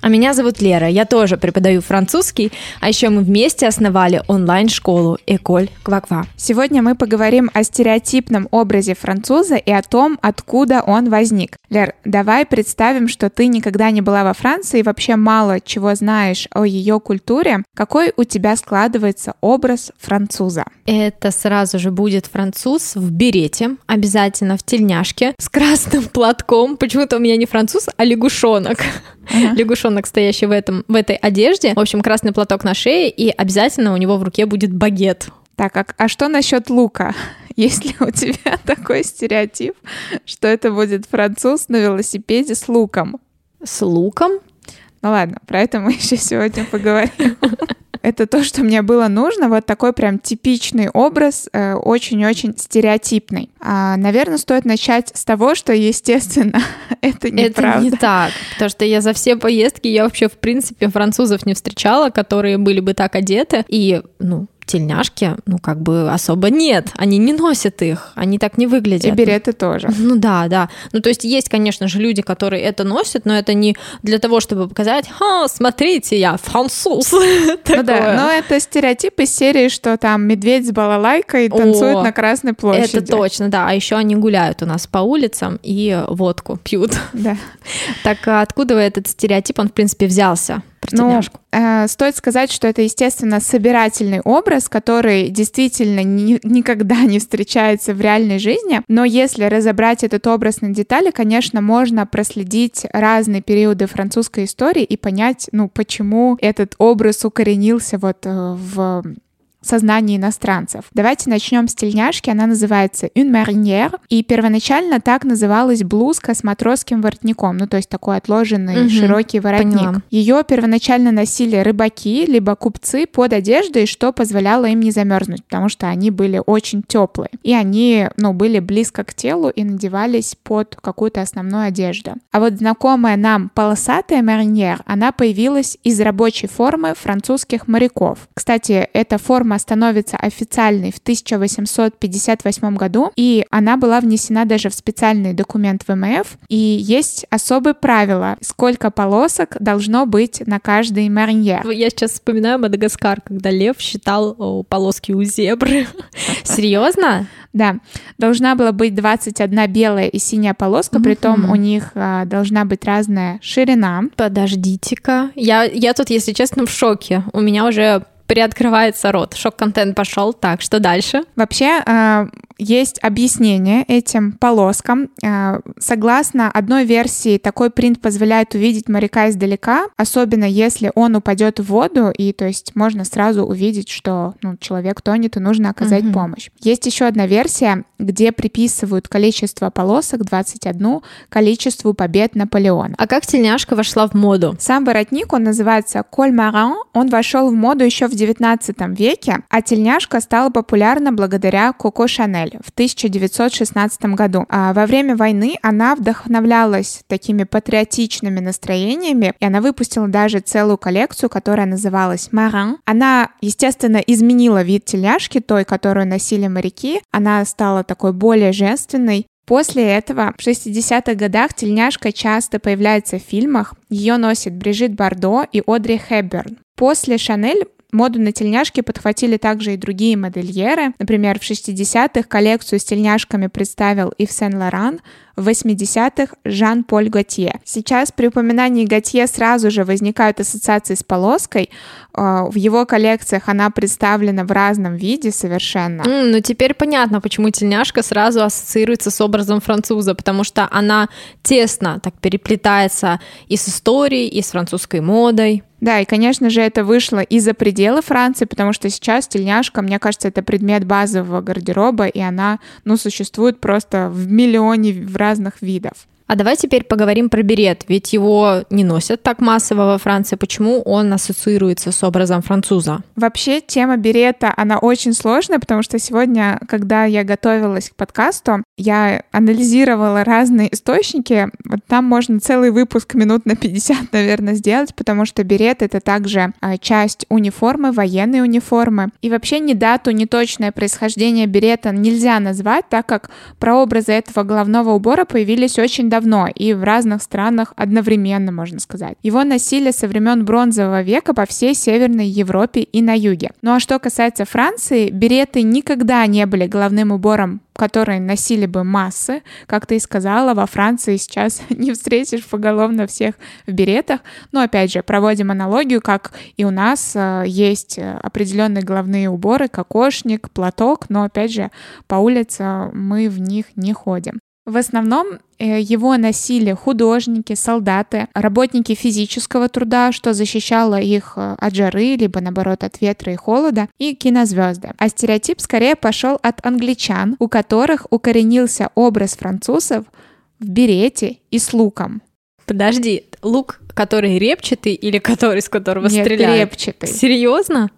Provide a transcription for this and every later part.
А меня зовут Лера, я тоже преподаю французский, а еще мы вместе основали онлайн-школу Эколь Кваква. Сегодня мы поговорим о стереотипном образе француза и о том, откуда он возник. Лер, давай представим, что ты никогда не была во Франции и вообще мало чего знаешь о ее культуре. Какой у тебя складывается образ француза? Это сразу же будет француз в берете, обязательно в тельняшке, с красным платком. Почему-то у меня не француз, а лягушонок. Лягушонок, стоящий в, этом, в этой одежде. В общем, красный платок на шее, и обязательно у него в руке будет багет. Так, а, а что насчет лука? Есть ли у тебя такой стереотип, что это будет француз на велосипеде с луком? С луком? Ну ладно, про это мы еще сегодня поговорим. Это то, что мне было нужно, вот такой прям типичный образ, э, очень-очень стереотипный. А, наверное, стоит начать с того, что, естественно, это не Это не так, потому что я за все поездки, я вообще, в принципе, французов не встречала, которые были бы так одеты, и, ну, тельняшки, ну, как бы особо нет. Они не носят их, они так не выглядят. И береты тоже. Ну да, да. Ну, то есть есть, конечно же, люди, которые это носят, но это не для того, чтобы показать, ха, смотрите, я француз. Ну да, но это стереотип из серии, что там медведь с балалайкой танцует на Красной площади. Это точно, да. А еще они гуляют у нас по улицам и водку пьют. Да. Так а откуда этот стереотип, он, в принципе, взялся? Про Ну, э, стоит сказать, что это, естественно, собирательный образ, который действительно ни- никогда не встречается в реальной жизни. Но если разобрать этот образ на детали, конечно, можно проследить разные периоды французской истории и понять, ну, почему этот образ укоренился вот э, в сознании иностранцев. Давайте начнем с тельняшки. Она называется une marinière, и первоначально так называлась блузка с матросским воротником, ну то есть такой отложенный Мгм, широкий воротник. поняла. Ее первоначально носили рыбаки либо купцы под одеждой, что позволяло им не замерзнуть, потому что они были очень теплые. И они, ну, были близко к телу и надевались под какую-то основную одежду. А вот знакомая нам полосатая мариньер, она появилась из рабочей формы французских моряков. Кстати, эта форма становится официальной в 1858 году, и она была внесена даже в специальный документ ВМФ. И есть особые правила, сколько полосок должно быть на каждой мариньер. Я сейчас вспоминаю Мадагаскар, когда лев считал о, полоски у зебры. Серьезно? Да, должна была быть 21 белая и синяя полоска, при том у них а, должна быть разная ширина. Подождите-ка. Я, я тут, если честно, в шоке. У меня уже приоткрывается рот. Шок-контент пошел. Так, что дальше? Вообще а, есть объяснение этим полоскам. А, Согласно одной версии, такой принт позволяет увидеть моряка издалека, особенно если он упадет в воду, и то есть можно сразу увидеть, что ну, человек тонет и нужно оказать Мгм. помощь. Есть еще одна версия, где приписывают количество полосок 21 количеству побед Наполеона. А как тельняшка вошла в моду? Сам воротник, он называется коль маран, он вошел в моду еще в 19 веке, а тельняшка стала популярна благодаря Коко Шанель в 1916 году. А во время войны она вдохновлялась такими патриотичными настроениями, и она выпустила даже целую коллекцию, которая называлась Маран. Она, естественно, изменила вид тельняшки, той, которую носили моряки. Она стала такой более женственной, После этого в 60-х годах тельняшка часто появляется в фильмах. Ее носят Брижит Бардо и Одри Хепберн. После Шанель Моду на тельняшки подхватили также и другие модельеры. Например, в 60-х коллекцию с тельняшками представил Ив Сен-Лоран, 80-х Жан-Поль Готье. Сейчас при упоминании Готье сразу же возникают ассоциации с полоской. Э, В его коллекциях она представлена в разном виде совершенно. М, ну теперь понятно, почему тельняшка сразу ассоциируется с образом француза, потому что она тесно так переплетается и с историей, и с французской модой. Да, и, конечно же, это вышло и за пределы Франции, потому что сейчас тельняшка, мне кажется, это предмет базового гардероба, и она, ну, существует просто в миллионе в разных видов. А давай теперь поговорим про берет, ведь его не носят так массово во Франции. Почему он ассоциируется с образом француза? Вообще тема берета, она очень сложная, потому что сегодня, когда я готовилась к подкасту, я анализировала разные источники. Вот там можно целый выпуск минут на 50, наверное, сделать, потому что берет — это также а, часть униформы, военной униформы. И вообще ни дату, ни точное происхождение берета нельзя назвать, так как прообразы этого головного убора появились очень давно и в разных странах одновременно, можно сказать. Его носили со времен бронзового века по всей Северной Европе и на юге. Ну а что касается Франции, береты никогда не были головным убором которые носили бы массы. Как ты и сказала, во Франции сейчас не встретишь поголовно всех в беретах. Но опять же, проводим аналогию, как и у нас э, есть определенные головные уборы, кокошник, платок, но опять же, по улице мы в них не ходим. В основном э, его носили художники, солдаты, работники физического труда, что защищало их э, от жары, либо наоборот от ветра и холода, и кинозвезды. А стереотип скорее пошел от англичан, у которых укоренился образ французов в берете и с луком. Подожди, лук, который репчатый или который, с которого Нет, стреляют? репчатый. Серьезно?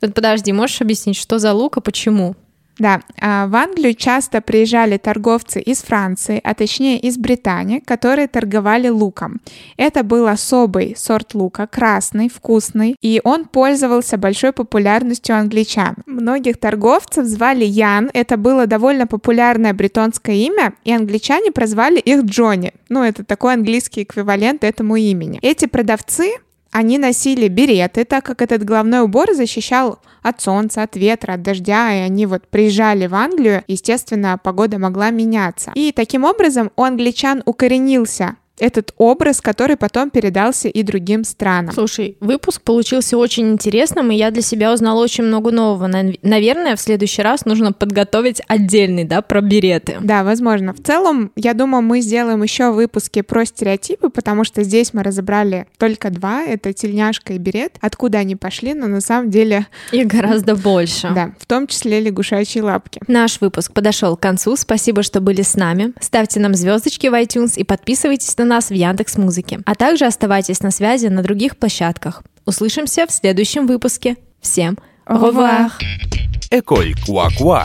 Подожди, можешь объяснить, что за лук и почему? Да, а, в Англию часто приезжали торговцы из Франции, а точнее из Британии, которые торговали луком. Это был особый сорт лука, красный, вкусный, и он пользовался большой популярностью англичан. Многих торговцев звали Ян, это было довольно популярное бретонское имя, и англичане прозвали их Джонни. Ну, это такой английский эквивалент этому имени. Эти продавцы они носили береты, так как этот головной убор защищал от солнца, от ветра, от дождя, и они вот приезжали в Англию, естественно, погода могла меняться. И таким образом у англичан укоренился этот образ, который потом передался и другим странам. Слушай, выпуск получился очень интересным, и я для себя узнала очень много нового. Наверное, в следующий раз нужно подготовить отдельный, да, про береты. Да, возможно. В целом, я думаю, мы сделаем еще выпуски про стереотипы, потому что здесь мы разобрали только два. Это тельняшка и берет. Откуда они пошли, но на самом деле... Их гораздо больше. Да, в том числе лягушачьи лапки. Наш выпуск подошел к концу. Спасибо, что были с нами. Ставьте нам звездочки в iTunes и подписывайтесь на на нас в Яндекс Музыке. А также оставайтесь на связи на других площадках. Услышимся в следующем выпуске. Всем au revoir! École Quoi Quoi